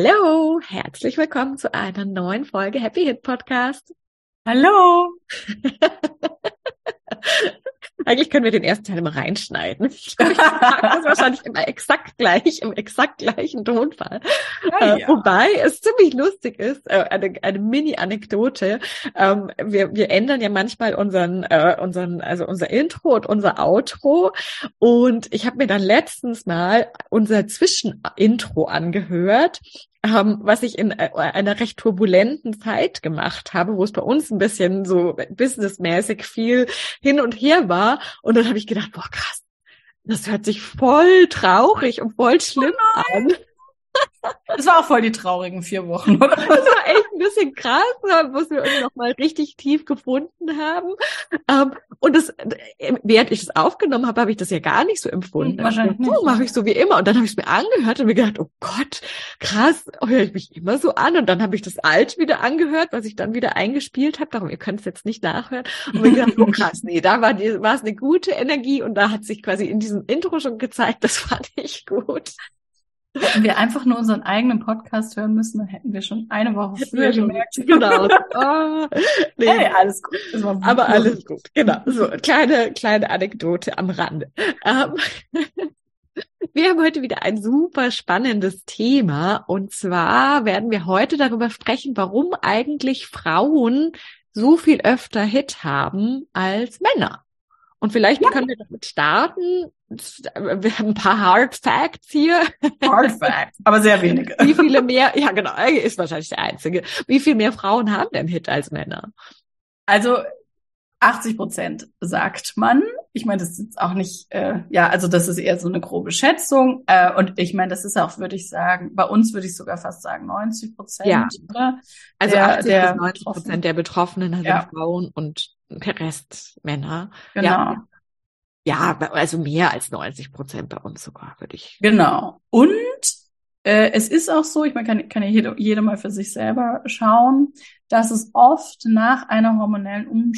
Hallo, herzlich willkommen zu einer neuen Folge Happy Hit Podcast. Hallo. Eigentlich können wir den ersten Teil immer reinschneiden. Ich glaube, ich das wahrscheinlich immer exakt gleich, im exakt gleichen Tonfall. Ja, äh, ja. Wobei es ziemlich lustig ist, äh, eine, eine Mini-Anekdote. Ähm, wir, wir ändern ja manchmal unseren, äh, unseren, also unser Intro und unser Outro. Und ich habe mir dann letztens mal unser Zwischenintro angehört ähm, was ich in äh, einer recht turbulenten Zeit gemacht habe, wo es bei uns ein bisschen so businessmäßig viel hin und her war. Und dann habe ich gedacht, boah, krass, das hört sich voll traurig und voll schlimm oh an. Das war auch voll die traurigen vier Wochen, oder? Das war echt ein bisschen krass, wo wir uns noch mal richtig tief gefunden haben. Ähm, und das, während ich es aufgenommen habe, habe ich das ja gar nicht so empfunden. Wahrscheinlich nicht. Oh, mache ich so wie immer. Und dann habe ich es mir angehört und mir gedacht, oh Gott, krass, höre ich mich immer so an. Und dann habe ich das alt wieder angehört, was ich dann wieder eingespielt habe. Darum, ihr könnt es jetzt nicht nachhören. Und mir gedacht, oh krass, nee, da war, die, war es eine gute Energie und da hat sich quasi in diesem Intro schon gezeigt, das fand ich gut. Hätten wir einfach nur unseren eigenen Podcast hören müssen, dann hätten wir schon eine Woche früher gemerkt. Genau. Oh, nee. Hey, alles gut. Aber alles gut. Genau. So, kleine, kleine Anekdote am Rande. Ähm, wir haben heute wieder ein super spannendes Thema. Und zwar werden wir heute darüber sprechen, warum eigentlich Frauen so viel öfter Hit haben als Männer. Und vielleicht ja. können wir damit starten. Wir haben ein paar Hard Facts hier. Hard Facts, aber sehr wenige. Wie viele mehr, ja genau, ist wahrscheinlich der einzige. Wie viel mehr Frauen haben denn Hit als Männer? Also 80 Prozent sagt man. Ich meine, das ist jetzt auch nicht, äh, ja, also das ist eher so eine grobe Schätzung. Äh, und ich meine, das ist auch, würde ich sagen, bei uns würde ich sogar fast sagen 90 Prozent. Ja. Oder? Also der, 80 der bis 90 Prozent der Betroffenen sind ja. Frauen und der Rest Männer. Genau. Ja. ja, also mehr als 90 Prozent bei uns sogar, würde ich. Genau. Und äh, es ist auch so, ich meine, kann, kann ja jeder, jeder mal für sich selber schauen, dass es oft nach einer hormonellen um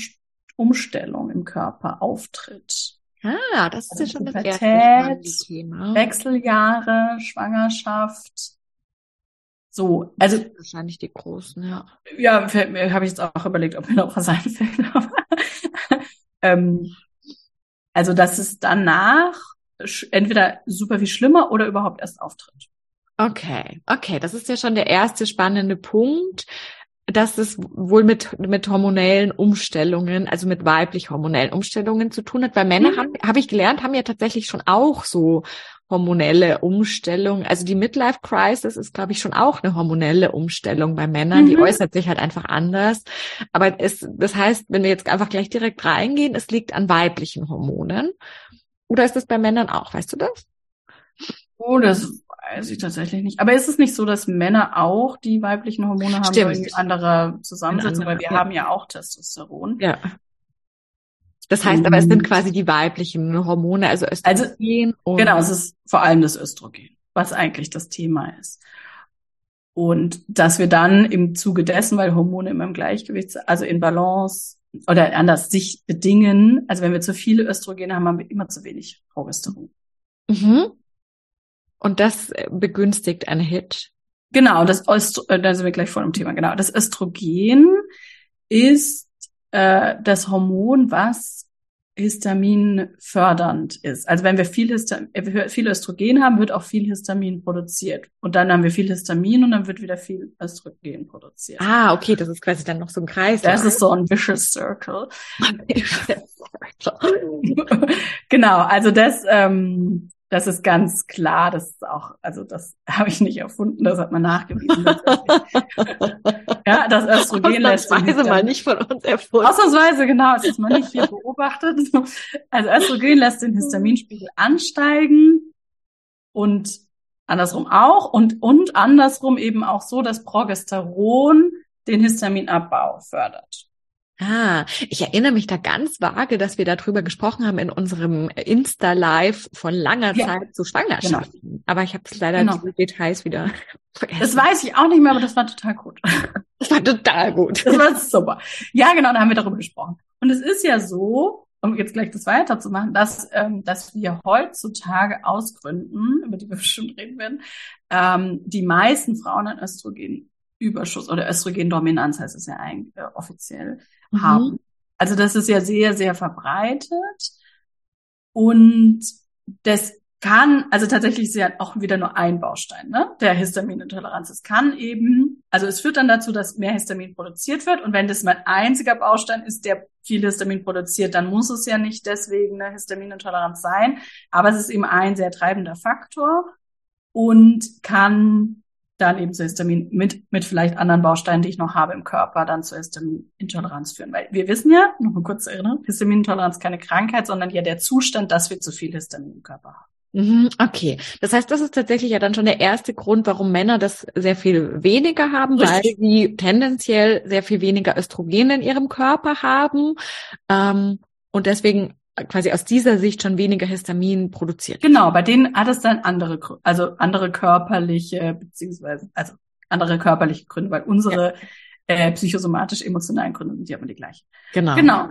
Umstellung im Körper auftritt. Ah, das ist also ja schon das erste Thema. Wechseljahre, Schwangerschaft, so, also wahrscheinlich die großen, ja. Ja, habe ich jetzt auch überlegt, ob mir noch was einfällt. Ähm, also, dass es danach entweder super viel schlimmer oder überhaupt erst auftritt. Okay, okay, das ist ja schon der erste spannende Punkt, dass es wohl mit mit hormonellen Umstellungen, also mit weiblich hormonellen Umstellungen zu tun hat, weil Männer mhm. haben, habe ich gelernt, haben ja tatsächlich schon auch so hormonelle Umstellung. Also die Midlife Crisis ist, glaube ich, schon auch eine hormonelle Umstellung bei Männern. Mhm. Die äußert sich halt einfach anders. Aber es, das heißt, wenn wir jetzt einfach gleich direkt reingehen, es liegt an weiblichen Hormonen. Oder ist das bei Männern auch? Weißt du das? Oh, das weiß ich tatsächlich nicht. Aber ist es nicht so, dass Männer auch die weiblichen Hormone haben, Stimmt. in anderer Zusammensetzung? Weil wir ja. haben ja auch Testosteron. Ja. Das heißt aber, es sind quasi die weiblichen Hormone, also Östrogen. Also, genau, es ist vor allem das Östrogen, was eigentlich das Thema ist. Und dass wir dann im Zuge dessen, weil Hormone immer im Gleichgewicht, also in Balance oder anders sich bedingen, also wenn wir zu viele Östrogen haben, haben wir immer zu wenig Progesteron. Mhm. Und das begünstigt eine Hit. Genau, das Östro äh, da sind wir gleich vor dem Thema. Genau, das Östrogen ist äh, das Hormon, was Histamin fördernd ist. Also wenn wir viel, Histamin, äh, viel Östrogen haben, wird auch viel Histamin produziert. Und dann haben wir viel Histamin und dann wird wieder viel Östrogen produziert. Ah, okay, das ist quasi dann noch so ein Kreis. Das ist so ein vicious circle. genau, also das, ähm, das ist ganz klar, das ist auch, also das habe ich nicht erfunden, das hat man nachgewiesen. ja, das Östrogen lässt sich mal nicht von uns erfunden. Ausnahmsweise, genau, das ist man nicht hier beobachtet. Also Östrogen lässt den Histaminspiegel ansteigen und andersrum auch und, und andersrum eben auch so, dass Progesteron den Histaminabbau fördert. Ah, ich erinnere mich da ganz vage, dass wir darüber gesprochen haben in unserem Insta-Live von langer ja, Zeit zu Schwangerschaften. Genau. Aber ich habe es leider genau. die Details wieder vergessen. Das weiß ich auch nicht mehr, aber das war total gut. Das war total gut. Das war super. Ja, genau, da haben wir darüber gesprochen. Und es ist ja so, um jetzt gleich das weiterzumachen, dass, ähm, dass wir heutzutage aus Gründen, über die wir bestimmt reden werden, ähm, die meisten Frauen ein Östrogenüberschuss oder Östrogendominanz heißt es ja eigentlich äh, offiziell, mhm. haben. Also das ist ja sehr, sehr verbreitet. Und das kann, also tatsächlich ist ja auch wieder nur ein Baustein, ne, der Histaminintoleranz. Es kann eben, also es führt dann dazu, dass mehr Histamin produziert wird. Und wenn das mein einziger Baustein ist, der viel Histamin produziert, dann muss es ja nicht deswegen eine Histaminintoleranz sein. Aber es ist eben ein sehr treibender Faktor und kann dann eben zu Histamin mit, mit vielleicht anderen Bausteinen, die ich noch habe im Körper, dann zur Histaminintoleranz führen. Weil wir wissen ja, noch mal kurz erinnern, Histaminintoleranz keine Krankheit, sondern ja der Zustand, dass wir zu viel Histamin im Körper haben. Mhm, okay, das heißt, das ist tatsächlich ja dann schon der erste Grund, warum Männer das sehr viel weniger haben, Richtig. weil sie tendenziell sehr viel weniger Östrogen in ihrem Körper haben ähm, und deswegen quasi aus dieser Sicht schon weniger Histamin produziert. Genau, bei denen hat es dann andere, also andere körperliche, beziehungsweise, also andere körperliche Gründe, weil unsere ja. äh, psychosomatisch-emotionalen Gründe sind ja immer die gleichen. Genau. Genau.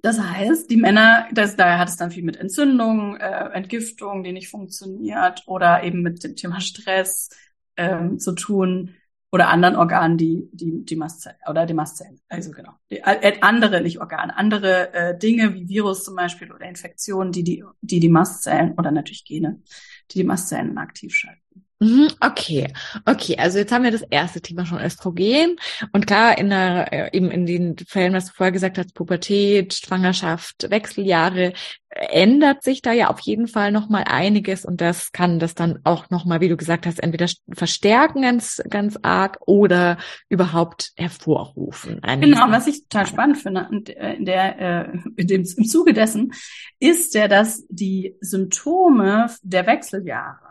Das heißt, die Männer, das, daher hat es dann viel mit Entzündung, äh, Entgiftung, die nicht funktioniert, oder eben mit dem Thema Stress ähm, zu tun oder anderen Organen, die die die Mastzellen oder die Mastzellen, also genau, die, äh, andere nicht Organe, andere äh, Dinge wie Virus zum Beispiel oder Infektionen, die die die die Mastzellen oder natürlich Gene, die die Mastzellen aktiv schalten. Mhm, okay, okay. Also jetzt haben wir das erste Thema schon Östrogen und klar in der äh, eben in den Fällen, was du vorher gesagt hast, Pubertät, Schwangerschaft, Wechseljahre, ändert sich da ja auf jeden Fall noch mal einiges und das kann das dann auch noch mal, wie du gesagt hast, entweder verstärken ganz ganz arg oder überhaupt hervorrufen. Genau, was ich total spannend finde äh, in der äh, in dem im Zuge dessen ist ja, dass die Symptome der Wechseljahre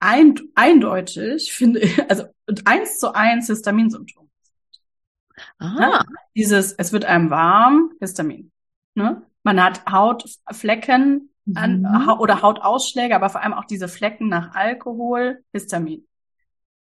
ein, eindeutig, finde ich, also eins zu eins Histaminsymptom. Aha. Ja, dieses, es wird einem warm, Histamin. Ne? Man hat Hautflecken an, mhm. oder Hautausschläge, aber vor allem auch diese Flecken nach Alkohol, Histamin.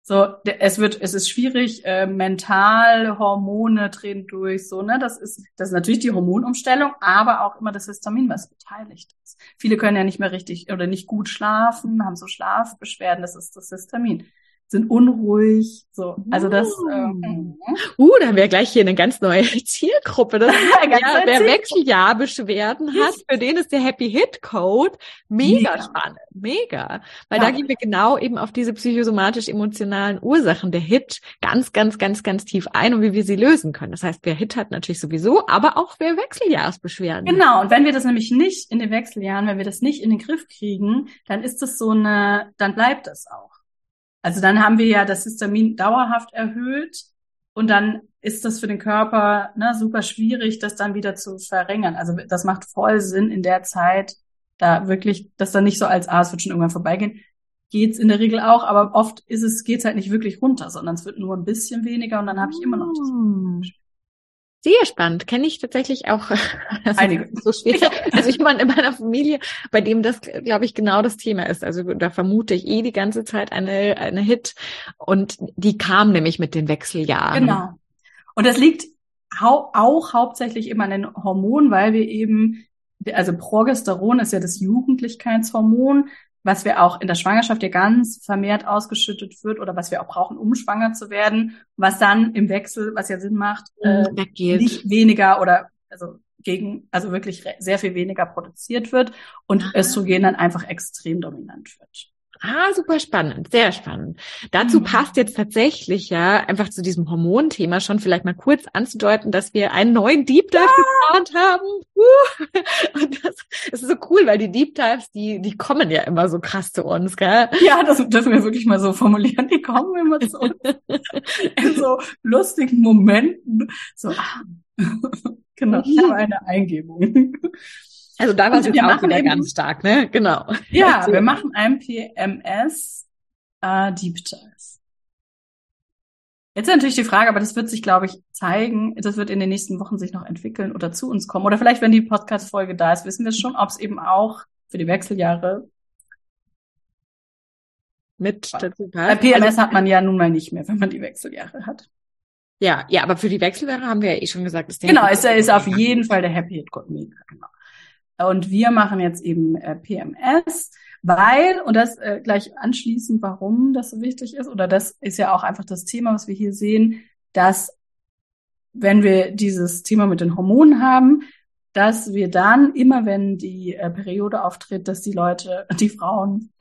So, es wird, es ist schwierig, äh, mental, Hormone drehen durch, so, ne, das ist, das ist natürlich die Hormonumstellung, aber auch immer das Histamin, was beteiligt ist. Viele können ja nicht mehr richtig oder nicht gut schlafen, haben so Schlafbeschwerden, das ist das Histamin sind unruhig. So, also das. Uh, ähm, uh da haben wir gleich hier eine ganz neue Zielgruppe. Das ja, wer Wechseljahrbeschwerden hat, für den ist der Happy Hit Code mega, mega. spannend, mega, weil ja. da gehen wir genau eben auf diese psychosomatisch-emotionalen Ursachen der Hit ganz, ganz, ganz, ganz tief ein und wie wir sie lösen können. Das heißt, wer Hit hat natürlich sowieso, aber auch wer Wechseljahrsbeschwerden. Genau. Und wenn wir das nämlich nicht in den Wechseljahren, wenn wir das nicht in den Griff kriegen, dann ist das so eine, dann bleibt das auch. Also dann haben wir ja das Histamin dauerhaft erhöht und dann ist das für den Körper ne, super schwierig, das dann wieder zu verringern. Also das macht voll Sinn in der Zeit, da wirklich, dass dann nicht so als, ah, es wird schon irgendwann vorbeigehen, geht's in der Regel auch, aber oft ist es, geht's halt nicht wirklich runter, sondern es wird nur ein bisschen weniger und dann habe ich immer noch das. Sehr spannend. Kenne ich tatsächlich auch einige. So schwierig. Also ich meine, in meiner Familie, bei dem das, glaube ich, genau das Thema ist. Also da vermute ich eh die ganze Zeit eine, eine Hit. Und die kam nämlich mit den Wechseljahren. Genau. Und das liegt hau auch hauptsächlich immer an den Hormonen, weil wir eben, also Progesteron ist ja das Jugendlichkeitshormon, was wir auch in der Schwangerschaft ja ganz vermehrt ausgeschüttet wird oder was wir auch brauchen, um schwanger zu werden, was dann im Wechsel, was ja Sinn macht, äh, nicht weniger oder also gegen, also wirklich sehr viel weniger produziert wird und Aha. Östrogen dann einfach extrem dominant wird. Ah, super spannend, sehr spannend. Dazu mhm. passt jetzt tatsächlich ja einfach zu diesem Hormonthema schon vielleicht mal kurz anzudeuten, dass wir einen neuen Deep Dive ja. geplant haben. Und das, das, ist so cool, weil die Deep Dives, die, die kommen ja immer so krass zu uns, gell? Ja, das dürfen wir wirklich mal so formulieren. Die kommen immer zu uns in so lustigen Momenten. So, ah. genau, ich habe eine Eingebung. Also da war es jetzt auch wieder ganz stark, ne? Genau. Ja, wir machen ein PMS äh, Deep Dive. Jetzt ist natürlich die Frage, aber das wird sich, glaube ich, zeigen. Das wird in den nächsten Wochen sich noch entwickeln oder zu uns kommen. Oder vielleicht, wenn die Podcast-Folge da ist, wissen wir schon, ob es eben auch für die Wechseljahre mit dazu passt. Bei PMS also, hat man ja nun mal nicht mehr, wenn man die Wechseljahre hat. Ja, ja, aber für die Wechseljahre haben wir ja eh schon gesagt, ist der Genau, ist, ist auf jeden Fall der Happy Hit Got Genau. Und wir machen jetzt eben äh, PMS, weil, und das äh, gleich anschließend, warum das so wichtig ist, oder das ist ja auch einfach das Thema, was wir hier sehen, dass wenn wir dieses Thema mit den Hormonen haben, dass wir dann immer, wenn die äh, Periode auftritt, dass die Leute, die Frauen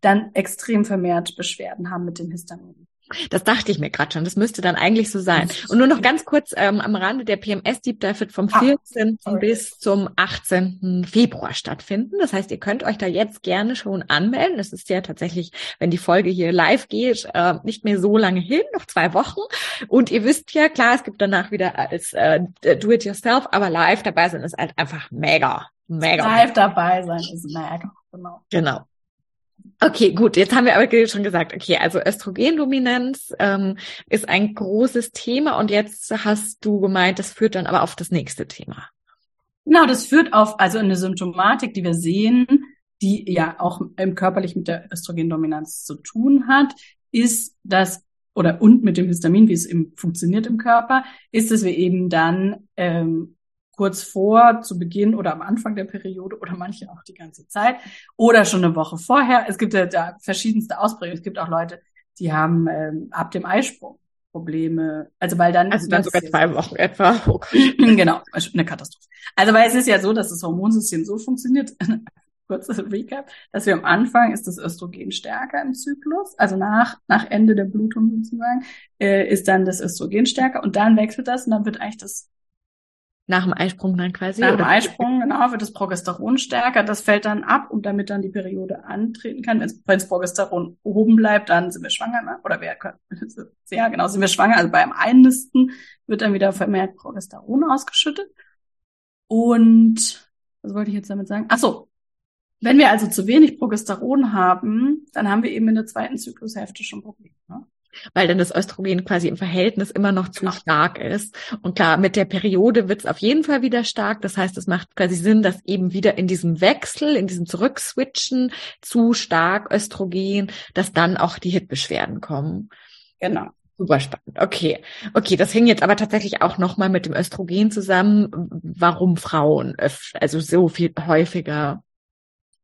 dann extrem vermehrt Beschwerden haben mit dem Histamin. Das dachte ich mir gerade schon. Das müsste dann eigentlich so sein. Und nur noch ganz kurz ähm, am Rande der PMS Deep Dive wird vom 14. Ah, bis zum 18. Februar stattfinden. Das heißt, ihr könnt euch da jetzt gerne schon anmelden. Es ist ja tatsächlich, wenn die Folge hier live geht, äh, nicht mehr so lange hin, noch zwei Wochen. Und ihr wisst ja, klar, es gibt danach wieder als äh, Do-it-yourself, aber live dabei sein ist halt einfach mega, mega. Live dabei sein ist mega. Genau. Genau. Okay, gut. Jetzt haben wir aber schon gesagt, okay, also Östrogendominanz ähm, ist ein großes Thema und jetzt hast du gemeint, das führt dann aber auf das nächste Thema. Genau, das führt auf also eine Symptomatik, die wir sehen, die ja auch im körperlich mit der Östrogendominanz zu tun hat, ist das oder und mit dem Histamin, wie es eben funktioniert im Körper, ist, dass wir eben dann ähm, kurz vor, zu Beginn oder am Anfang der Periode oder manche auch die ganze Zeit oder schon eine Woche vorher. Es gibt ja da verschiedenste Ausprägungen. Es gibt auch Leute, die haben ähm, ab dem Eisprung Probleme. Also weil dann also dann sogar zwei Wochen etwa. Okay. genau, eine Katastrophe. Also weil es ist ja so, dass das Hormonsystem so funktioniert. Kurzes Recap, dass wir am Anfang ist das Östrogen stärker im Zyklus, also nach nach Ende der Blutung sozusagen äh, ist dann das Östrogen stärker und dann wechselt das und dann wird eigentlich das nach dem Eisprung dann quasi? Nach dem Eisprung, genau, wird das Progesteron stärker. Das fällt dann ab und damit dann die Periode antreten kann. Wenn das Progesteron oben bleibt, dann sind wir schwanger. Ne? Oder wer können, ja, genau, sind wir schwanger. Also beim Einnisten wird dann wieder vermehrt Progesteron ausgeschüttet. Und was wollte ich jetzt damit sagen? Ach so. Wenn wir also zu wenig Progesteron haben, dann haben wir eben in der zweiten Zyklushälfte schon Probleme. Ne? Weil dann das Östrogen quasi im Verhältnis immer noch zu stark ist. Und klar, mit der Periode wird es auf jeden Fall wieder stark. Das heißt, es macht quasi Sinn, dass eben wieder in diesem Wechsel, in diesem Zurückswitchen zu stark Östrogen, dass dann auch die Hitbeschwerden kommen. Genau. Super spannend. Okay. Okay, das hängt jetzt aber tatsächlich auch nochmal mit dem Östrogen zusammen, warum Frauen also so viel häufiger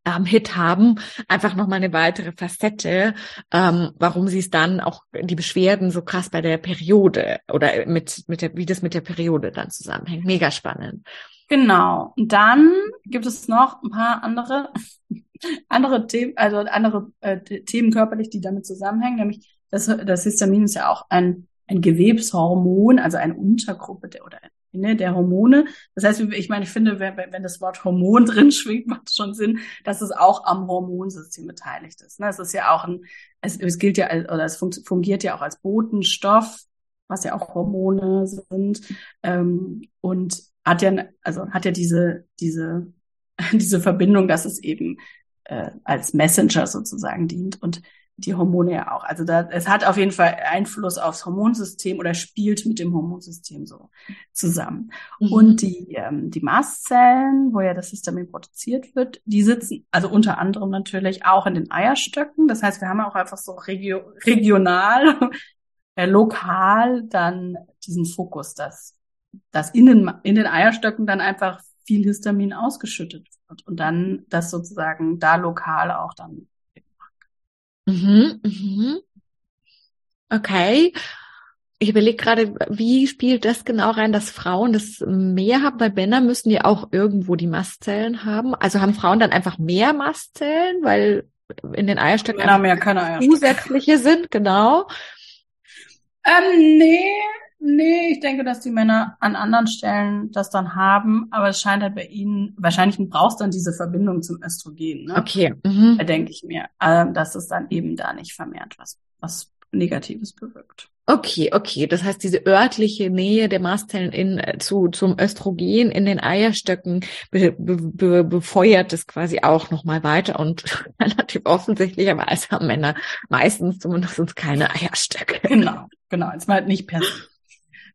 ähm, Hit haben, einfach nochmal eine weitere Facette, ähm, warum sie es dann auch die Beschwerden so krass bei der Periode oder mit, mit der, wie das mit der Periode dann zusammenhängt. Mega spannend. Genau. Und dann gibt es noch ein paar andere, andere Themen, also andere äh, Themen körperlich, die damit zusammenhängen, nämlich das, das Histamin ist ja auch ein, ein Gewebshormon, also eine Untergruppe der, oder ne, der Hormone. Das heißt, ich meine, ich finde, wenn, wenn das Wort Hormon drin schwingt, macht es schon Sinn, dass es auch am Hormonsystem beteiligt ist. Ne? Es ist ja auch ein, es, es gilt ja, oder es fungiert ja auch als Botenstoff, was ja auch Hormone sind, ähm, und hat ja, also hat ja diese, diese, diese Verbindung, dass es eben äh, als Messenger sozusagen dient und die Hormone ja auch. Also da, es hat auf jeden Fall Einfluss aufs Hormonsystem oder spielt mit dem Hormonsystem so zusammen. Mhm. Und die, ähm, die Mastzellen, wo ja das Histamin produziert wird, die sitzen, also unter anderem natürlich auch in den Eierstöcken. Das heißt, wir haben auch einfach so regio regional, äh, lokal dann diesen Fokus, dass, dass in den, in den Eierstöcken dann einfach viel Histamin ausgeschüttet wird und dann das sozusagen da lokal auch dann Mhm, mhm. Okay. Ich überlege gerade, wie spielt das genau rein, dass Frauen das mehr haben, weil Männer müssen ja auch irgendwo die Mastzellen haben. Also haben Frauen dann einfach mehr Mastzellen, weil in den Eierstöcken Männer mehr keine Eierstöcke. zusätzliche sind, genau. Ähm, nee, nee, ich denke, dass die Männer an anderen Stellen das dann haben, aber es scheint halt bei ihnen, wahrscheinlich brauchst dann diese Verbindung zum Östrogen, ne? Okay. Mhm. Da denke ich mir, äh, dass es dann eben da nicht vermehrt was, was Negatives bewirkt. Okay, okay. Das heißt, diese örtliche Nähe der Mastzellen in, äh, zu, zum Östrogen in den Eierstöcken be, be, befeuert es quasi auch nochmal weiter und relativ offensichtlicherweise haben Männer meistens zumindest keine Eierstöcke. Genau, genau. Jetzt mal nicht per.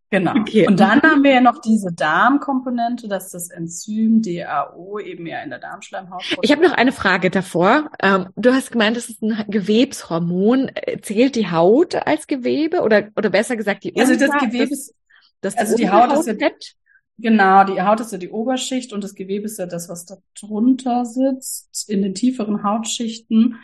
Genau. Okay. Und dann haben wir ja noch diese Darmkomponente, dass das Enzym DAO eben ja in der Darmschleimhaut. Ich habe noch eine Frage davor. Ähm, du hast gemeint, das ist ein Gewebshormon. Zählt die Haut als Gewebe oder oder besser gesagt die Also das Gewebe ist das, das also die Haut ist ja Genau, die Haut ist ja die Oberschicht und das Gewebe ist ja das, was da drunter sitzt, in den tieferen Hautschichten.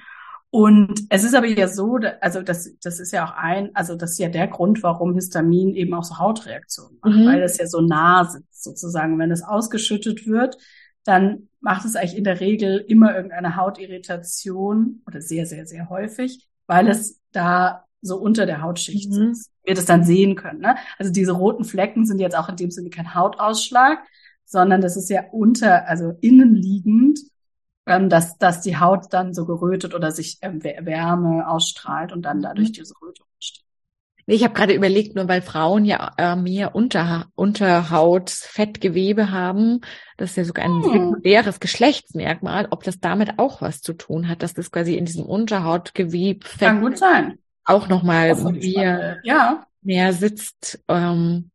Und es ist aber ja so, also das, das ist ja auch ein, also das ist ja der Grund, warum Histamin eben auch so Hautreaktionen macht, mhm. weil es ja so nah sitzt sozusagen. Wenn es ausgeschüttet wird, dann macht es eigentlich in der Regel immer irgendeine Hautirritation oder sehr, sehr, sehr häufig, weil es da so unter der Hautschicht mhm. sitzt. Wir das dann sehen können. Ne? Also diese roten Flecken sind jetzt auch in dem Sinne kein Hautausschlag, sondern das ist ja unter, also innenliegend ähm, dass, dass die Haut dann so gerötet oder sich ähm, Wärme ausstrahlt und dann dadurch mhm. diese Rötung entsteht. Ich habe gerade überlegt, nur weil Frauen ja äh, mehr Unter, Unterhautfettgewebe haben, das ist ja sogar ein hm. sekundäres Geschlechtsmerkmal, ob das damit auch was zu tun hat, dass das quasi in diesem Unterhautgewebe Kann gut sein. auch nochmal mehr, ja. mehr sitzt. Ähm,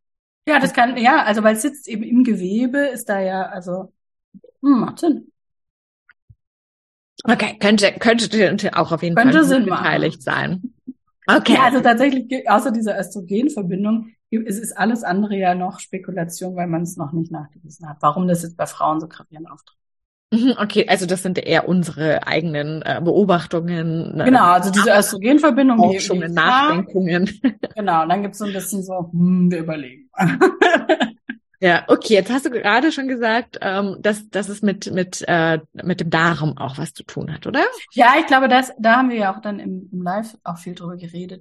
ja, das kann, ja, also weil es sitzt eben im Gewebe, ist da ja, also, hm, macht Sinn. Okay, könnte, könnte auch auf jeden könnte Fall beteiligt sein. Okay. Ja, also tatsächlich, außer dieser Östrogenverbindung, ist, ist alles andere ja noch Spekulation, weil man es noch nicht nachgewiesen hat, warum das jetzt bei Frauen so gravierend auftritt. Mhm, okay, also das sind eher unsere eigenen äh, Beobachtungen. Ne? Genau, also diese Östrogenverbindung. Forschungen, Nachdenkungen. Genau, und dann gibt's so ein bisschen so, hm, wir überlegen. Ja, okay, jetzt hast du gerade schon gesagt, ähm, dass, dass es mit, mit, äh, mit dem Darm auch was zu tun hat, oder? Ja, ich glaube, das, da haben wir ja auch dann im, im Live auch viel drüber geredet,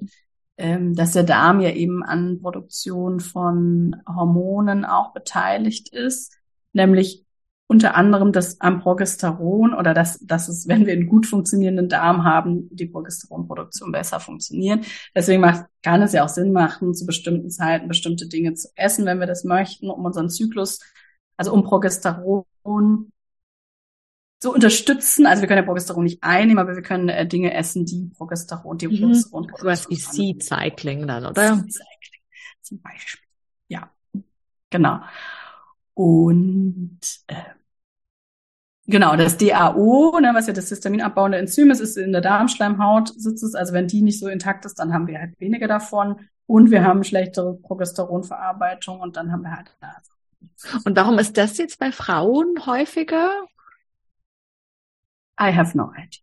ähm, dass der Darm ja eben an Produktion von Hormonen auch beteiligt ist, nämlich unter anderem das am Progesteron oder dass, dass es, wenn wir einen gut funktionierenden Darm haben, die Progesteronproduktion besser funktioniert. Deswegen macht, kann es ja auch Sinn machen, zu bestimmten Zeiten bestimmte Dinge zu essen, wenn wir das möchten, um unseren Zyklus, also um Progesteron zu unterstützen. Also wir können ja Progesteron nicht einnehmen, aber wir können äh, Dinge essen, die Progesteron, die mhm. Progesteron. Was wie Seed Cycling dann, oder? Seed Cycling zum Beispiel. Ja, genau. Und äh, Genau, das DAO, ne, was ja das histaminabbauende Enzym ist, ist in der Darmschleimhaut sitzt es. Also wenn die nicht so intakt ist, dann haben wir halt weniger davon und wir haben schlechtere Progesteronverarbeitung und dann haben wir halt. Und warum ist das jetzt bei Frauen häufiger? I have no idea.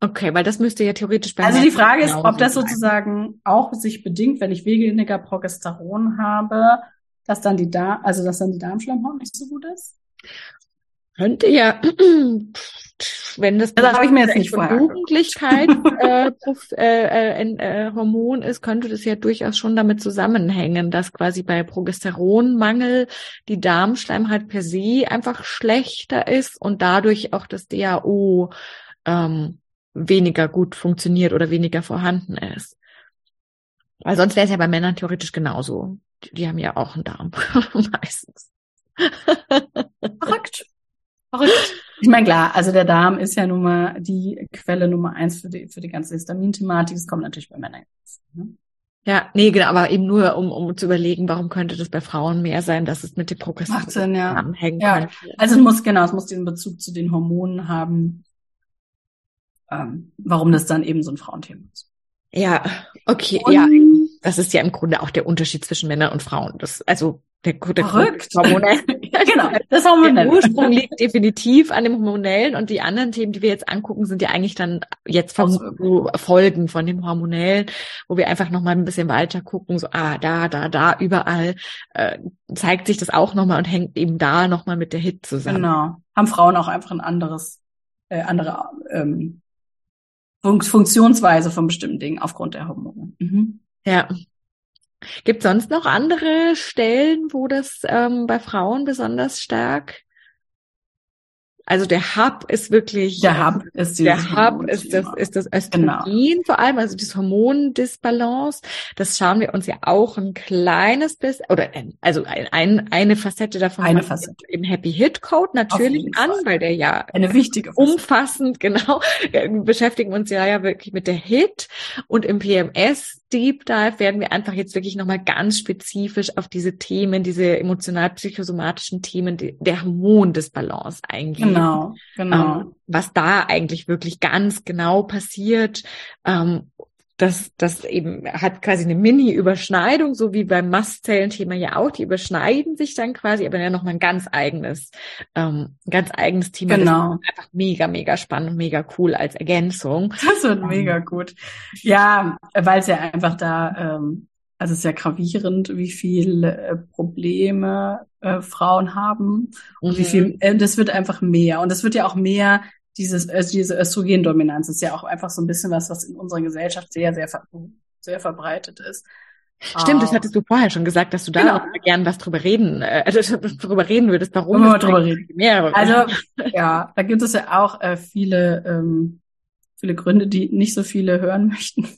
Okay, weil das müsste ja theoretisch bei Also die Frage ist, ob das sozusagen auch sich bedingt, wenn ich weniger Progesteron habe, dass dann die Darm, also dass dann die Darmschleimhaut nicht so gut ist. Könnte ja, wenn das, das habe ich mir jetzt nicht vorher Jugendlichkeit äh, äh, äh, Hormon ist, könnte das ja durchaus schon damit zusammenhängen, dass quasi bei Progesteronmangel die Darmschleimhaut per se einfach schlechter ist und dadurch auch das DAO ähm, weniger gut funktioniert oder weniger vorhanden ist. Weil sonst wäre es ja bei Männern theoretisch genauso. Die, die haben ja auch einen Darm meistens. Verrückt. Verrückt. Ich meine, klar, also der Darm ist ja nun mal die Quelle Nummer eins für die, für die ganze Histamin-Thematik. Das kommt natürlich bei Männern. Ne? Ja, nee, genau, aber eben nur, um, um zu überlegen, warum könnte das bei Frauen mehr sein, dass es mit dem Sinn, ja. anhängen ja. könnte. Also es muss, genau, es muss diesen Bezug zu den Hormonen haben, ähm, warum das dann eben so ein Frauenthema ist. Ja, okay, und, ja. Das ist ja im Grunde auch der Unterschied zwischen Männern und Frauen. Das, also der, der Verrückt. Hormonell. ja, genau, das hormonell. Der Ursprung liegt definitiv an dem Hormonellen und die anderen Themen, die wir jetzt angucken, sind ja eigentlich dann jetzt vom, so Folgen von dem Hormonellen, wo wir einfach nochmal ein bisschen weiter gucken, so, ah, da, da, da, überall äh, zeigt sich das auch nochmal und hängt eben da nochmal mit der Hit zusammen. Genau. Haben Frauen auch einfach ein anderes, äh, andere ähm, Funktionsweise von bestimmten Dingen aufgrund der Hormone. Mhm. Ja, Gibt sonst noch andere Stellen, wo das ähm, bei Frauen besonders stark also der Hub ist wirklich der Hub ist der Hub ist das ist das Östrogen genau. vor allem also das Hormondisbalance das schauen wir uns ja auch ein kleines bisschen oder also ein, eine Facette davon eine Facette. im Happy Hit Code natürlich an weil der ja eine wichtige Facette. umfassend genau wir beschäftigen uns ja ja wirklich mit der Hit und im PMS Deep Dive werden wir einfach jetzt wirklich nochmal ganz spezifisch auf diese Themen, diese emotional-psychosomatischen Themen der Hormondisbalance eingehen. Genau, genau. Ähm, was da eigentlich wirklich ganz genau passiert. Ähm, das, das eben hat quasi eine Mini-Überschneidung, so wie beim Mastzellen-Thema ja auch. Die überschneiden sich dann quasi, aber ja nochmal ein ganz eigenes, ähm, ganz eigenes Thema. Genau. Das einfach mega, mega spannend und mega cool als Ergänzung. Das wird ähm, mega gut. Ja, weil es ja einfach da, ähm, also es ist ja gravierend, wie viele äh, Probleme äh, Frauen haben und mhm. wie viel, äh, das wird einfach mehr. Und es wird ja auch mehr dieses, also diese Östrogendominanz ist ja auch einfach so ein bisschen was, was in unserer Gesellschaft sehr, sehr, sehr verbreitet ist. Stimmt, das hattest du vorher schon gesagt, dass du da genau. auch gern was drüber reden, äh, also drüber reden würdest, warum wir drüber reden. Mehr. Also ja, da gibt es ja auch äh, viele ähm, viele Gründe, die nicht so viele hören möchten.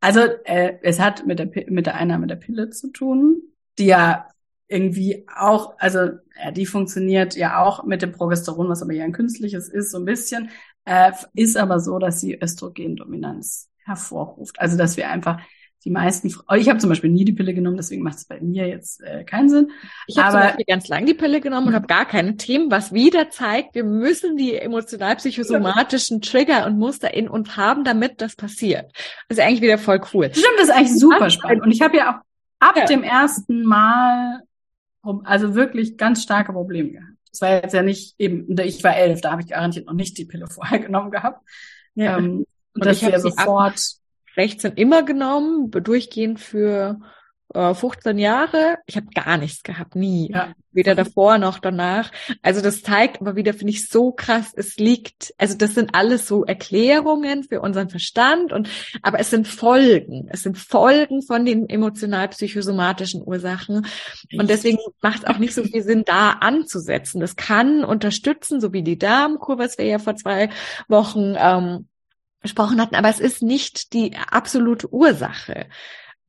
Also äh, es hat mit der mit der Einnahme der Pille zu tun, die ja irgendwie auch, also ja, die funktioniert ja auch mit dem Progesteron, was aber ja ein künstliches ist, so ein bisschen, äh, ist aber so, dass sie Östrogendominanz hervorruft. Also dass wir einfach die meisten, oh, ich habe zum Beispiel nie die Pille genommen, deswegen macht es bei mir jetzt äh, keinen Sinn. Ich habe zum Beispiel ganz lang die Pille genommen und habe gar keine Themen, was wieder zeigt, wir müssen die emotional-psychosomatischen Trigger und Muster in uns haben, damit das passiert. Das ist eigentlich wieder voll cool. Stimmt, das ist eigentlich super spannend. Und ich habe ja auch ab ja. dem ersten Mal also wirklich ganz starke Probleme gehabt. Das war jetzt ja nicht eben, ich war elf, da habe ich garantiert noch nicht die Pille vorher genommen gehabt. Ja. Ähm, und, und das wäre sofort 16 immer genommen, durchgehend für äh, 15 Jahre. Ich habe gar nichts gehabt, nie. Ja. Weder davor noch danach. Also das zeigt aber wieder, finde ich, so krass, es liegt, also das sind alles so Erklärungen für unseren Verstand und aber es sind Folgen. Es sind Folgen von den emotional-psychosomatischen Ursachen. Und deswegen macht es auch nicht so viel Sinn, da anzusetzen. Das kann unterstützen, so wie die Darmkurve, was wir ja vor zwei Wochen ähm, besprochen hatten, aber es ist nicht die absolute Ursache.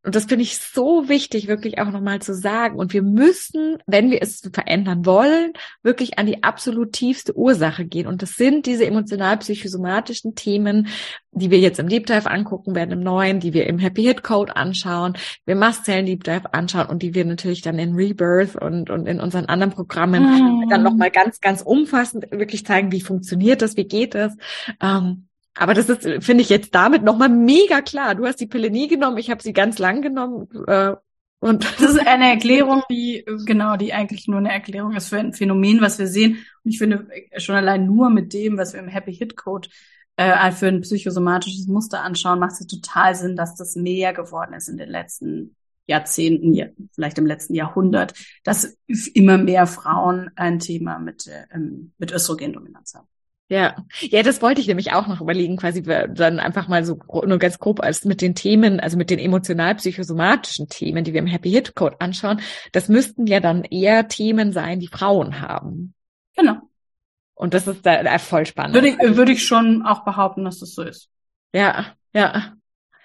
Und das finde ich so wichtig, wirklich auch nochmal zu sagen. Und wir müssen, wenn wir es verändern wollen, wirklich an die absolut tiefste Ursache gehen. Und das sind diese emotional-psychosomatischen Themen, die wir jetzt im Deep Dive angucken werden, im neuen, die wir im Happy Hit Code anschauen, wir Mastzellen Deep Dive anschauen und die wir natürlich dann in Rebirth und, und in unseren anderen Programmen mhm. dann nochmal ganz, ganz umfassend wirklich zeigen, wie funktioniert das, wie geht das. Ähm, aber das ist, finde ich jetzt damit nochmal mega klar. Du hast die Pille nie genommen, ich habe sie ganz lang genommen. Äh, und das ist eine Erklärung, die, genau, die eigentlich nur eine Erklärung ist für ein Phänomen, was wir sehen. Und ich finde schon allein nur mit dem, was wir im Happy Hit Code äh, für ein psychosomatisches Muster anschauen, macht es total Sinn, dass das mehr geworden ist in den letzten Jahrzehnten, vielleicht im letzten Jahrhundert, dass immer mehr Frauen ein Thema mit, äh, mit Östrogendominanz haben. Ja, ja, das wollte ich nämlich auch noch überlegen, quasi dann einfach mal so nur ganz grob als mit den Themen, also mit den emotional-psychosomatischen Themen, die wir im Happy Hit Code anschauen. Das müssten ja dann eher Themen sein, die Frauen haben. Genau. Und das ist da, da voll spannend. Würde ich, würde ich schon auch behaupten, dass das so ist. Ja, ja.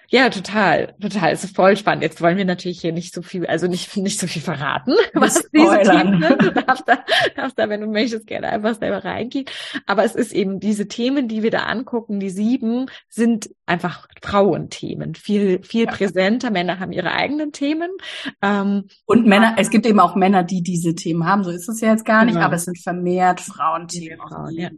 Ja, total, total. Es ist voll spannend. Jetzt wollen wir natürlich hier nicht so viel, also nicht, nicht so viel verraten, was diese Themen sind. Du darfst da, darfst da, wenn du möchtest, gerne einfach selber reingehen. Aber es ist eben diese Themen, die wir da angucken, die sieben, sind einfach Frauenthemen. Viel, viel ja. präsenter. Männer haben ihre eigenen Themen. Ähm, Und Männer, es gibt eben auch Männer, die diese Themen haben. So ist es ja jetzt gar nicht, genau. aber es sind vermehrt Frauenthemen. Frauen, ja.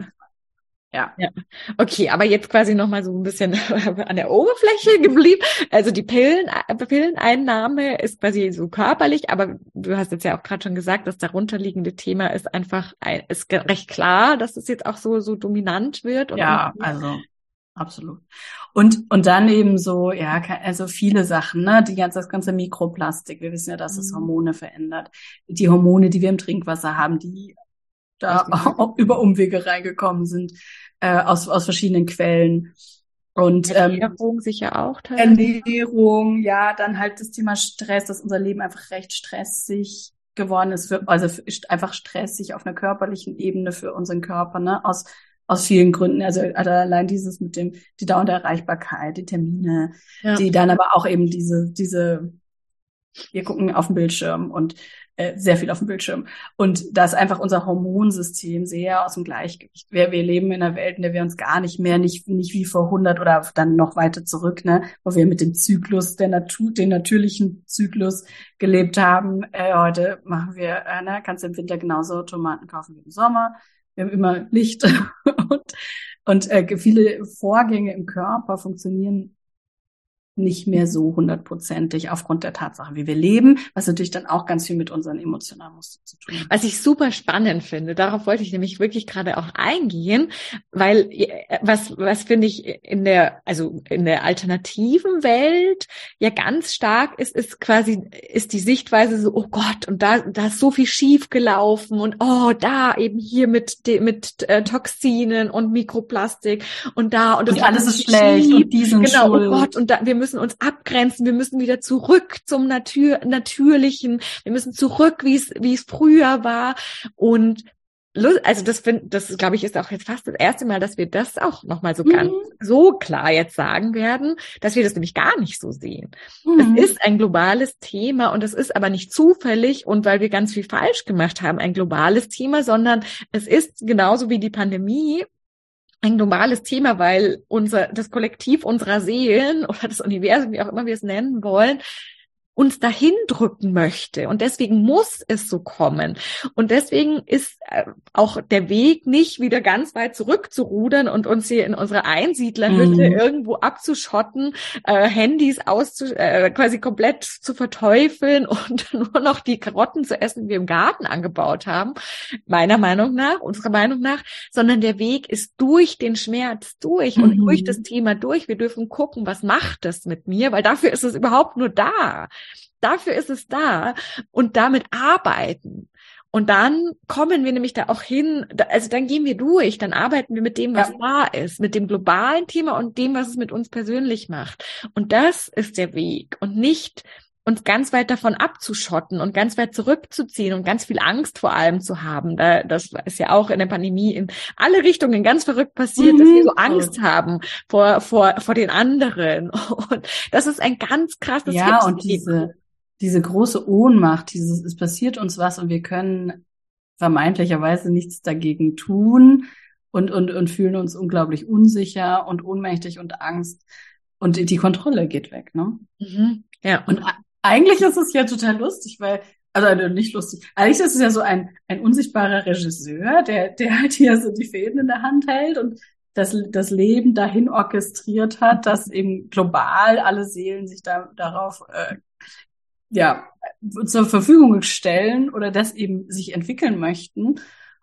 Ja. ja. Okay, aber jetzt quasi nochmal so ein bisschen an der Oberfläche geblieben. Also die Pillen, äh, Pilleneinnahme ist quasi so körperlich, aber du hast jetzt ja auch gerade schon gesagt, das darunterliegende Thema ist einfach, ist recht klar, dass es jetzt auch so, so dominant wird. ja, also absolut. Und, und dann eben so, ja, also viele Sachen, ne, die ganze, das ganze Mikroplastik. Wir wissen ja, dass es mhm. Hormone verändert. Die Hormone, die wir im Trinkwasser haben, die da auch über Umwege reingekommen sind, äh, aus, aus verschiedenen Quellen. Und ähm, Ernährung sicher auch teilweise. Ernährung, ja, dann halt das Thema Stress, dass unser Leben einfach recht stressig geworden ist, für, also einfach stressig auf einer körperlichen Ebene für unseren Körper, ne, aus aus vielen Gründen. Also, also allein dieses mit dem die dauernde Erreichbarkeit, die Termine, ja. die dann aber auch eben diese diese wir gucken auf den Bildschirm und äh, sehr viel auf dem Bildschirm. Und da ist einfach unser Hormonsystem sehr aus dem Gleichgewicht. Wir, wir leben in einer Welt, in der wir uns gar nicht mehr, nicht, nicht wie vor 100 oder dann noch weiter zurück, ne, wo wir mit dem Zyklus der Natur, den natürlichen Zyklus gelebt haben. Äh, heute machen wir, äh, ne, kannst im Winter genauso Tomaten kaufen wie im Sommer. Wir haben immer Licht und, und äh, viele Vorgänge im Körper funktionieren nicht mehr so hundertprozentig aufgrund der Tatsache, wie wir leben, was natürlich dann auch ganz viel mit unseren emotionalen Mustern zu tun hat. Was ich super spannend finde, darauf wollte ich nämlich wirklich gerade auch eingehen, weil äh, was was finde ich in der also in der alternativen Welt ja ganz stark ist, ist quasi ist die Sichtweise so oh Gott und da da ist so viel schief gelaufen und oh da eben hier mit mit äh, Toxinen und Mikroplastik und da und und alles ist schlecht und diesen genau oh schuld. oh Gott und da wir müssen müssen uns abgrenzen, wir müssen wieder zurück zum Natur, Natürlichen, wir müssen zurück, wie es, wie es früher war. Und also das finde, das glaube ich ist auch jetzt fast das erste Mal, dass wir das auch nochmal so mhm. ganz so klar jetzt sagen werden, dass wir das nämlich gar nicht so sehen. Mhm. Es ist ein globales Thema und es ist aber nicht zufällig und weil wir ganz viel falsch gemacht haben, ein globales Thema, sondern es ist genauso wie die Pandemie ein globales Thema, weil unser, das Kollektiv unserer Seelen oder das Universum, wie auch immer wir es nennen wollen, uns dahin drücken möchte. Und deswegen muss es so kommen. Und deswegen ist äh, auch der Weg nicht wieder ganz weit zurückzurudern und uns hier in unserer Einsiedlerhütte mhm. irgendwo abzuschotten, äh, Handys auszu äh, quasi komplett zu verteufeln und nur noch die Karotten zu essen, die wir im Garten angebaut haben. Meiner Meinung nach, unserer Meinung nach, sondern der Weg ist durch den Schmerz durch mhm. und durch das Thema durch. Wir dürfen gucken, was macht das mit mir, weil dafür ist es überhaupt nur da. Dafür ist es da und damit arbeiten. Und dann kommen wir nämlich da auch hin, also dann gehen wir durch, dann arbeiten wir mit dem, was ja. da ist, mit dem globalen Thema und dem, was es mit uns persönlich macht. Und das ist der Weg und nicht uns ganz weit davon abzuschotten und ganz weit zurückzuziehen und ganz viel Angst vor allem zu haben. Das ist ja auch in der Pandemie in alle Richtungen ganz verrückt passiert, mhm. dass wir so mhm. Angst haben vor, vor, vor den anderen. Und das ist ein ganz krasses Ja, und diese, diese große Ohnmacht, dieses, es passiert uns was und wir können vermeintlicherweise nichts dagegen tun und, und, und fühlen uns unglaublich unsicher und ohnmächtig und Angst und die Kontrolle geht weg, ne? Mhm. Ja. Und eigentlich ist es ja total lustig, weil, also nicht lustig, eigentlich ist es ja so ein, ein unsichtbarer Regisseur, der, der halt hier so die Fäden in der Hand hält und das, das Leben dahin orchestriert hat, dass eben global alle Seelen sich da, darauf äh, ja, zur Verfügung stellen oder das eben sich entwickeln möchten.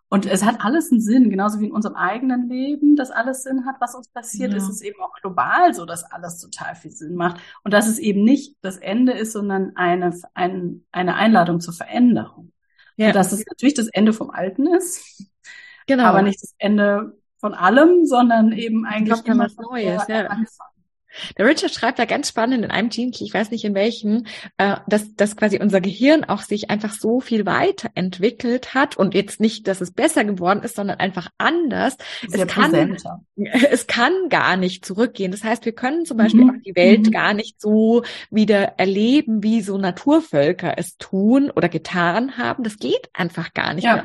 Und es hat alles einen Sinn, genauso wie in unserem eigenen Leben, dass alles Sinn hat, was uns passiert, ja. ist es eben auch global so, dass alles total viel Sinn macht. Und dass es eben nicht das Ende ist, sondern eine, ein, eine Einladung zur Veränderung. Ja. Und dass es natürlich das Ende vom Alten ist, genau. aber nicht das Ende von allem, sondern eben eigentlich immer was Neues. Ja. Anfang. Der Richard schreibt da ganz spannend in einem Gene ich weiß nicht in welchem, äh, dass, dass quasi unser Gehirn auch sich einfach so viel weiterentwickelt hat und jetzt nicht, dass es besser geworden ist, sondern einfach anders. es kann, es kann gar nicht zurückgehen. Das heißt, wir können zum Beispiel mhm. auch die Welt mhm. gar nicht so wieder erleben, wie so Naturvölker es tun oder getan haben. Das geht einfach gar nicht. Ja.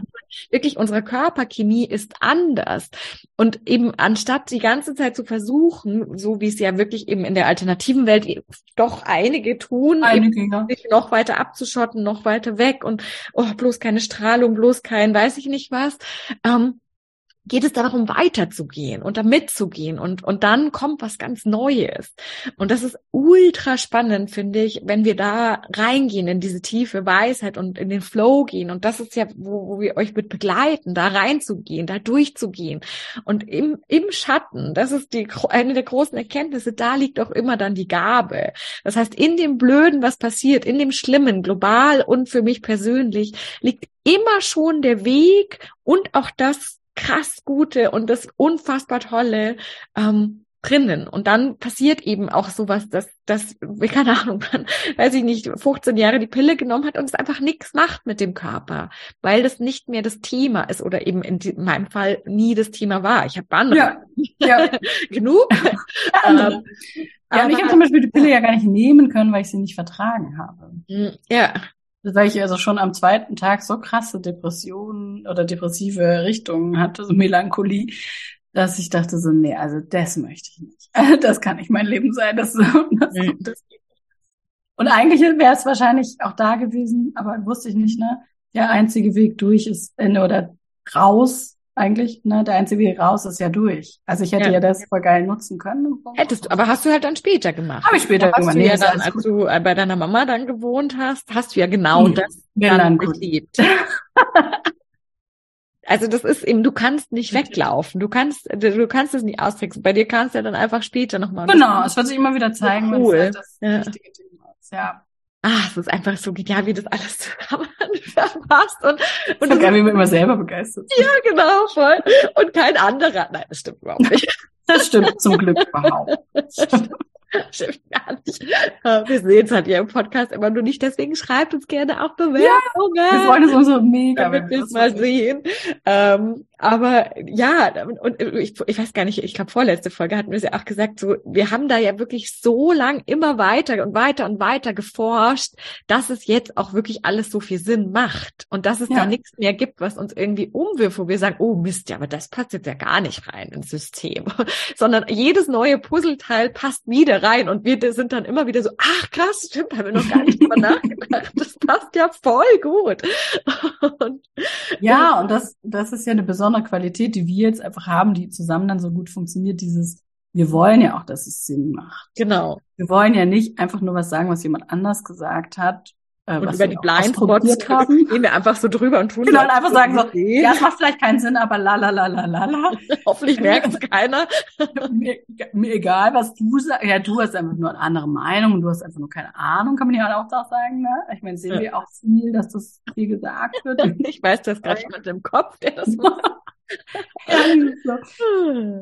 Wirklich, unsere Körperchemie ist anders. Und eben anstatt die ganze Zeit zu versuchen, so wie es ja wirklich wirklich eben in der alternativen Welt doch einige tun, einige, ja. sich noch weiter abzuschotten, noch weiter weg und oh, bloß keine Strahlung, bloß kein weiß ich nicht was. Ähm, geht es darum, weiterzugehen und da mitzugehen und, und dann kommt was ganz Neues. Und das ist ultra spannend, finde ich, wenn wir da reingehen in diese tiefe Weisheit und in den Flow gehen. Und das ist ja, wo, wo wir euch mit begleiten, da reinzugehen, da durchzugehen. Und im, im Schatten, das ist die, eine der großen Erkenntnisse, da liegt auch immer dann die Gabe. Das heißt, in dem Blöden, was passiert, in dem Schlimmen, global und für mich persönlich, liegt immer schon der Weg und auch das krass Gute und das unfassbar Tolle ähm, drinnen. Und dann passiert eben auch sowas, dass, dass, keine Ahnung, man, weiß ich nicht, 15 Jahre die Pille genommen hat und es einfach nichts macht mit dem Körper, weil das nicht mehr das Thema ist oder eben in, in meinem Fall nie das Thema war. Ich habe andere. Ja, ja. genug. ähm, ja, und ich habe zum Beispiel die Pille ja gar nicht nehmen können, weil ich sie nicht vertragen habe. Hm, ja, weil ich also schon am zweiten Tag so krasse Depressionen oder depressive Richtungen hatte, so Melancholie, dass ich dachte so, nee, also das möchte ich nicht. Das kann nicht mein Leben sein. Das, das, das Und eigentlich wäre es wahrscheinlich auch da gewesen, aber wusste ich nicht, ne? Der einzige Weg durch ist Ende oder raus eigentlich, ne? Der einzige raus ist ja durch. Also ich hätte ja, ja das voll geil nutzen können. Hättest du, aber hast du halt dann später gemacht. Habe ich später gemacht. Hast du ja dann, als du bei deiner Mama dann gewohnt hast, hast du ja genau hm. das dann erlebt. Also das ist eben, du kannst nicht weglaufen, du kannst, du kannst es nicht austricksen. Bei dir kannst du ja dann einfach später nochmal. Genau, es wird sich immer wieder zeigen, cool. wenn es halt das ja. richtige Thema ist. Ja. Ah, es ist einfach so genial, wie das alles zusammenpasst. Und, und so geil, wie man immer selber begeistert. Ja, genau, voll. Und kein anderer. Nein, das stimmt überhaupt nicht. Das stimmt zum Glück überhaupt. Stimmt gar nicht. Wir sehen es halt ja im Podcast immer nur nicht, deswegen schreibt uns gerne auch Bewerbungen. Ja, wir freuen uns so mega. Damit wir es mal sehen. Ähm, aber ja, und ich, ich weiß gar nicht, ich glaube vorletzte Folge hatten wir es ja auch gesagt, so wir haben da ja wirklich so lang immer weiter und weiter und weiter geforscht, dass es jetzt auch wirklich alles so viel Sinn macht und dass es ja. da nichts mehr gibt, was uns irgendwie umwirft, wo wir sagen, oh Mist, ja, aber das passt jetzt ja gar nicht rein ins System, sondern jedes neue Puzzleteil passt wieder rein und wir sind dann immer wieder so, ach krass, stimmt, haben wir noch gar nicht drüber nachgedacht, das passt ja voll gut. Und, ja, und das, das ist ja eine besondere besondere Qualität, die wir jetzt einfach haben, die zusammen dann so gut funktioniert, dieses, wir wollen ja auch, dass es Sinn macht. Genau. Wir wollen ja nicht einfach nur was sagen, was jemand anders gesagt hat. Äh, und über die Blindspots haben. gehen wir einfach so drüber und tun Genau, und einfach sagen so, ja, es macht vielleicht keinen Sinn, aber la la la la la la. Hoffentlich merkt es keiner. mir, mir egal, was du sagst. Ja, du hast einfach nur eine andere Meinung und du hast einfach nur keine Ahnung, kann man ja auch sagen. Ne? Ich meine, sehen ja. wir auch viel, dass das viel gesagt wird. ich weiß, da ist gerade jemand im Kopf, der das macht.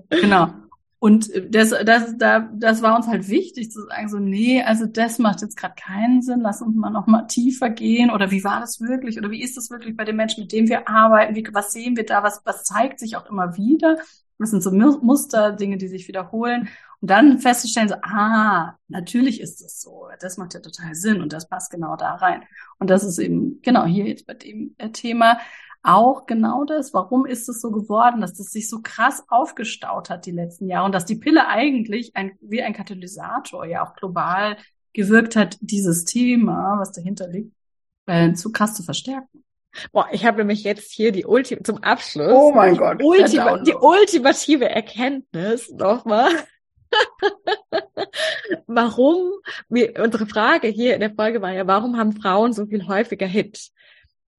genau. Und das, das, da, das war uns halt wichtig zu sagen, so, nee, also das macht jetzt gerade keinen Sinn, lass uns mal noch mal tiefer gehen. Oder wie war das wirklich? Oder wie ist das wirklich bei den Menschen, mit denen wir arbeiten? Wie, was sehen wir da? Was, was zeigt sich auch immer wieder? Das sind so Muster, Dinge, die sich wiederholen. Und dann festzustellen, so, ah, natürlich ist das so. Das macht ja total Sinn und das passt genau da rein. Und das ist eben, genau, hier jetzt bei dem äh, Thema auch genau das. Warum ist es so geworden, dass das sich so krass aufgestaut hat die letzten Jahre und dass die Pille eigentlich ein, wie ein Katalysator ja auch global gewirkt hat, dieses Thema, was dahinter liegt, äh, zu krass zu verstärken. Boah, ich habe nämlich jetzt hier die Ulti zum Abschluss. Oh mein Gott. Ultima die ultimative Erkenntnis nochmal. warum, wir, unsere Frage hier in der Folge war ja, warum haben Frauen so viel häufiger Hit?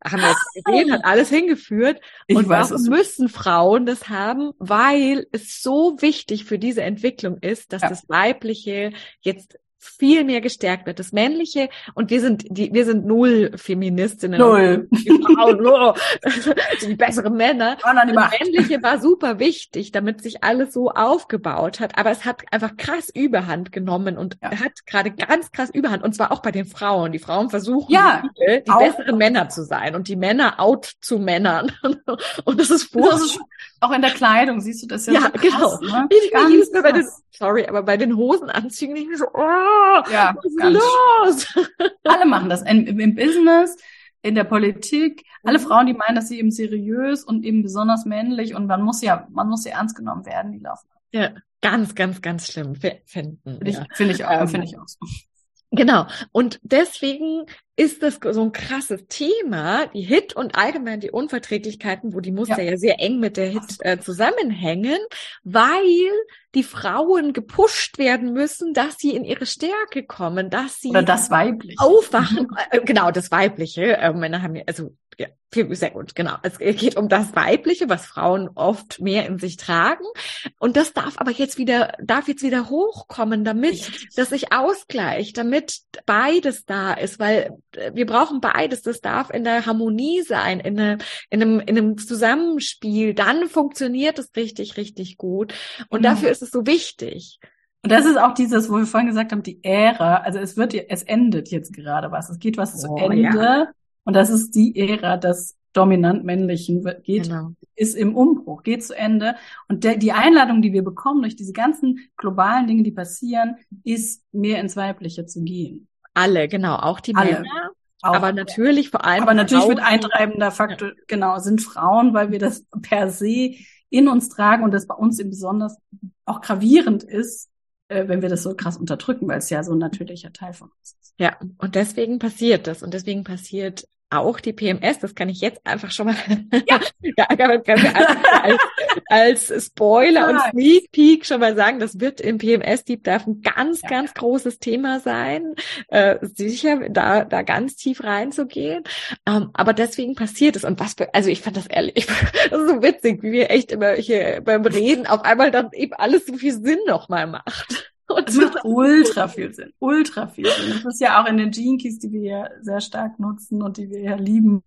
Haben wir jetzt gesehen, hat alles hingeführt. Ich und weiß, warum müssen Frauen das haben? Weil es so wichtig für diese Entwicklung ist, dass ja. das Weibliche jetzt viel mehr gestärkt wird. Das Männliche, und wir sind, die, wir sind null Feministinnen. Null. Die, Frauen, oh, die besseren Männer. Das Männliche war super wichtig, damit sich alles so aufgebaut hat. Aber es hat einfach krass Überhand genommen und ja. hat gerade ganz krass Überhand. Und zwar auch bei den Frauen. Die Frauen versuchen, ja, die, die besseren Männer zu sein und die Männer out zu Männern. und das ist furchtbar. Das ist auch in der Kleidung siehst du das ja, ja so genau. krass, genau. Ne? Ich ganz bei den, sorry, aber bei den Hosenanzügen nicht so, oh, ja, was ist los? Alle machen das im, im Business, in der Politik. Alle mhm. Frauen, die meinen, dass sie eben seriös und eben besonders männlich und man muss ja, man muss ja ernst genommen werden, die laufen. Ja, ganz, ganz, ganz schlimm finden. Finde ich, ja. find ich auch, ähm, finde ich auch so. Genau. Und deswegen ist das so ein krasses Thema, die HIT und allgemein die Unverträglichkeiten, wo die Muster ja, ja sehr eng mit der HIT äh, zusammenhängen, weil die Frauen gepusht werden müssen, dass sie in ihre Stärke kommen, dass sie oder das Weibliche aufwachen. Äh, genau, das Weibliche. Äh, Männer haben ja, also ja, sehr gut, genau. Es geht um das Weibliche, was Frauen oft mehr in sich tragen. Und das darf aber jetzt wieder, darf jetzt wieder hochkommen, damit das sich ausgleicht, damit beides da ist, weil wir brauchen beides. Das darf in der Harmonie sein, in, eine, in, einem, in einem Zusammenspiel. Dann funktioniert es richtig, richtig gut. Und genau. dafür ist es so wichtig. Und das ist auch dieses, wo wir vorhin gesagt haben, die Ära. Also es wird, es endet jetzt gerade was. Es geht was oh, zu Ende. Ja. Und das ist die Ära des dominant männlichen geht, genau. ist im Umbruch, geht zu Ende. Und der, die Einladung, die wir bekommen durch diese ganzen globalen Dinge, die passieren, ist mehr ins Weibliche zu gehen. Alle, genau, auch die Alle. Männer. Auch, aber natürlich vor allem. Aber natürlich mit eintreibender Faktor, ja. genau, sind Frauen, weil wir das per se in uns tragen und das bei uns eben besonders auch gravierend ist, äh, wenn wir das so krass unterdrücken, weil es ja so ein natürlicher Teil von uns ist. Ja, und deswegen passiert das und deswegen passiert auch die PMS, das kann ich jetzt einfach schon mal ja. als, als Spoiler und Sneak Peek schon mal sagen, das wird im PMS Deep Dive ein ganz, ja. ganz großes Thema sein, äh, sicher da, da ganz tief reinzugehen, ähm, aber deswegen passiert es und was, also ich fand das ehrlich, das ist so witzig, wie wir echt immer hier beim Reden auf einmal dann eben alles so viel Sinn nochmal macht. Und es macht ultra viel Sinn. Ultra viel Sinn. Das ist ja auch in den Gene Keys, die wir ja sehr stark nutzen und die wir ja lieben.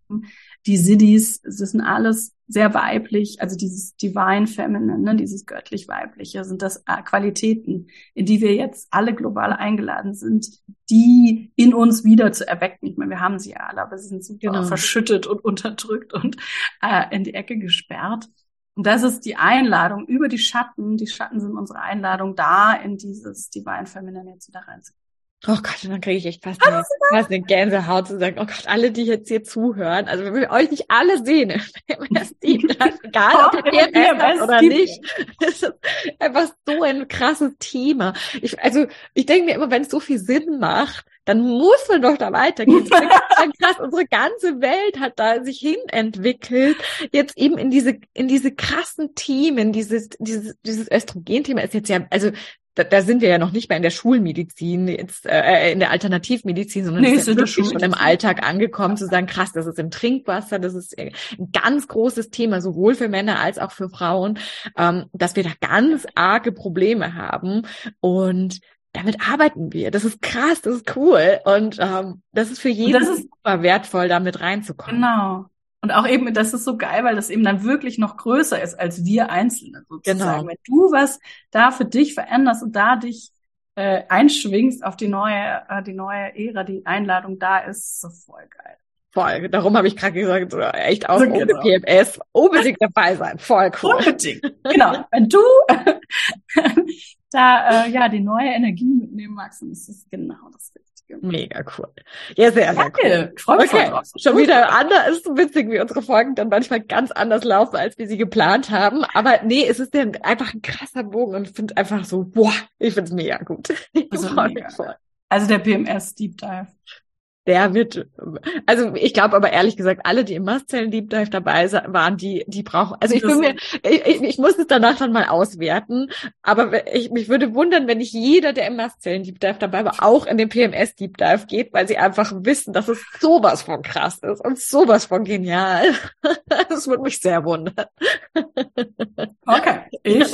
Die Siddhis, das sind alles sehr weiblich, also dieses Divine Feminine, ne, dieses göttlich weibliche, sind das äh, Qualitäten, in die wir jetzt alle global eingeladen sind, die in uns wieder zu erwecken. Ich meine, wir haben sie ja alle, aber sie sind super genau. verschüttet und unterdrückt und äh, in die Ecke gesperrt. Und das ist die Einladung über die Schatten. Die Schatten sind unsere Einladung, da in dieses Divine Feminine jetzt wieder reinzugehen. Oh Gott, dann kriege ich echt fast eine, fast eine Gänsehaut zu sagen, oh Gott, alle, die jetzt hier zuhören, also wenn wir euch nicht alle sehen, egal ob ihr habt oder nicht, es ist einfach so ein krasses Thema. Ich, also ich denke mir immer, wenn es so viel Sinn macht, dann muss man doch da weitergehen. krass, unsere ganze Welt hat da sich hin entwickelt, jetzt eben in diese, in diese krassen Themen, dieses, dieses, dieses Östrogen-Thema ist jetzt ja, also da, da sind wir ja noch nicht mehr in der Schulmedizin, jetzt äh, in der Alternativmedizin, sondern nee, ist ja wirklich schon im Alltag angekommen, zu sagen, krass, das ist im Trinkwasser, das ist ein ganz großes Thema, sowohl für Männer als auch für Frauen, ähm, dass wir da ganz arge Probleme haben und damit arbeiten wir. Das ist krass, das ist cool und ähm, das ist für jeden das ist, super wertvoll, damit reinzukommen. Genau. Und auch eben, das ist so geil, weil das eben dann wirklich noch größer ist als wir Einzelne sozusagen. Genau. Wenn du was da für dich veränderst und da dich äh, einschwingst auf die neue, äh, die neue Ära, die Einladung da ist, so voll geil. Voll. Darum habe ich gerade gesagt, so, echt auch so, ohne genau. PMS unbedingt dabei sein. Voll cool. Unbedingt. Genau. Wenn du da äh, ja die neue Energie mitnehmen magst, dann ist das genau das Mega cool. Ja, sehr, sehr cool. Freue mich okay. drauf. Schon wieder anders. Ist so witzig, wie unsere Folgen dann manchmal ganz anders laufen, als wir sie geplant haben. Aber nee, es ist ja einfach ein krasser Bogen und ich finde einfach so, boah, ich finde es mega gut. Ich also, mega. also der PMS Deep Dive der wird, also ich glaube aber ehrlich gesagt, alle, die im Mastzellen Deep Dive dabei waren, die, die brauchen, also ich bin mir, ich, ich muss es danach dann mal auswerten, aber ich, mich würde wundern, wenn nicht jeder, der im Mastzellen Deep Dive dabei war, auch in den PMS Deep Dive geht, weil sie einfach wissen, dass es sowas von krass ist und sowas von genial. Das würde mich sehr wundern. Okay, ich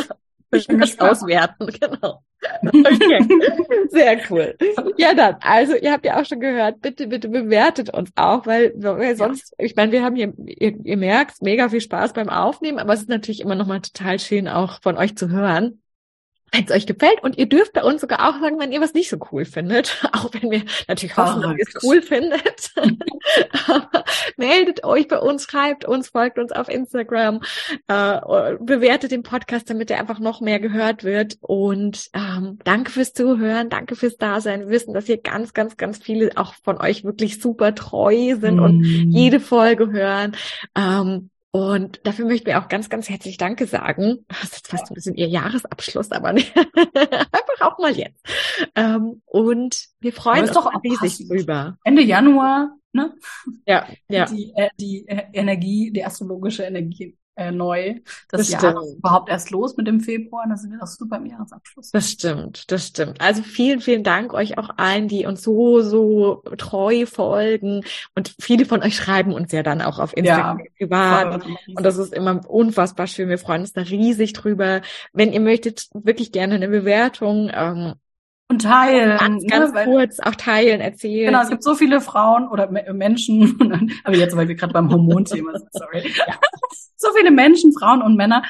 ich das auswerten, genau. Okay, sehr cool. Ja, dann, also ihr habt ja auch schon gehört, bitte, bitte bewertet uns auch, weil, weil sonst, ich meine, wir haben hier, ihr, ihr merkt, mega viel Spaß beim Aufnehmen, aber es ist natürlich immer noch mal total schön, auch von euch zu hören wenn es euch gefällt. Und ihr dürft bei uns sogar auch sagen, wenn ihr was nicht so cool findet. Auch wenn wir natürlich hoffen, dass ihr es cool findet. Meldet euch bei uns, schreibt uns, folgt uns auf Instagram, äh, bewertet den Podcast, damit er einfach noch mehr gehört wird. Und ähm, danke fürs Zuhören, danke fürs Dasein. Wir wissen, dass hier ganz, ganz, ganz viele auch von euch wirklich super treu sind mm. und jede Folge hören. Ähm, Und dafür möchten wir auch ganz, ganz herzlich Danke sagen. Das ist fast ein bisschen Ihr Jahresabschluss, aber einfach auch mal jetzt. Ähm, und wir freuen uns doch riesig drüber. Ende Januar, ne? Ja, ja. Die, äh, die äh, Energie, die astrologische Energie äh, neu. Das, das Jahr überhaupt erst los mit dem Februar. Da sind wir doch super im Jahresabschluss. Das stimmt, das stimmt. Also vielen, vielen Dank euch auch allen, die uns so, so treu folgen. Und viele von euch schreiben uns ja dann auch auf Instagram ja, privat. Und das ist immer unfassbar schön. Wir freuen uns da riesig drüber. Wenn ihr möchtet, wirklich gerne eine Bewertung. Ähm, und teilen. Ganz, ne, ganz ne? kurz auch teilen, erzählen. Genau, es gibt so viele Frauen oder Menschen, aber jetzt, weil wir gerade beim Hormonthema sind, sorry. Ja. So viele Menschen, Frauen und Männer,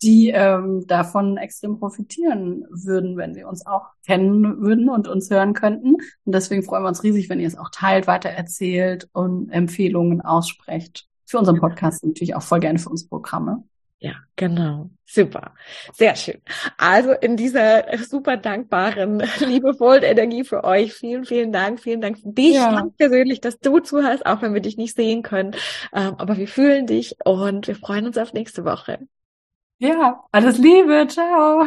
die ähm, davon extrem profitieren würden, wenn sie uns auch kennen würden und uns hören könnten. Und deswegen freuen wir uns riesig, wenn ihr es auch teilt, weitererzählt und Empfehlungen aussprecht. Für unseren Podcast natürlich auch voll gerne für uns Programme. Ja, genau. Super. Sehr schön. Also in dieser super dankbaren, liebevollen Energie für euch. Vielen, vielen Dank. Vielen Dank für dich ja. ganz persönlich, dass du zuhörst, auch wenn wir dich nicht sehen können. Ähm, aber wir fühlen dich und wir freuen uns auf nächste Woche. Ja, alles Liebe. Ciao.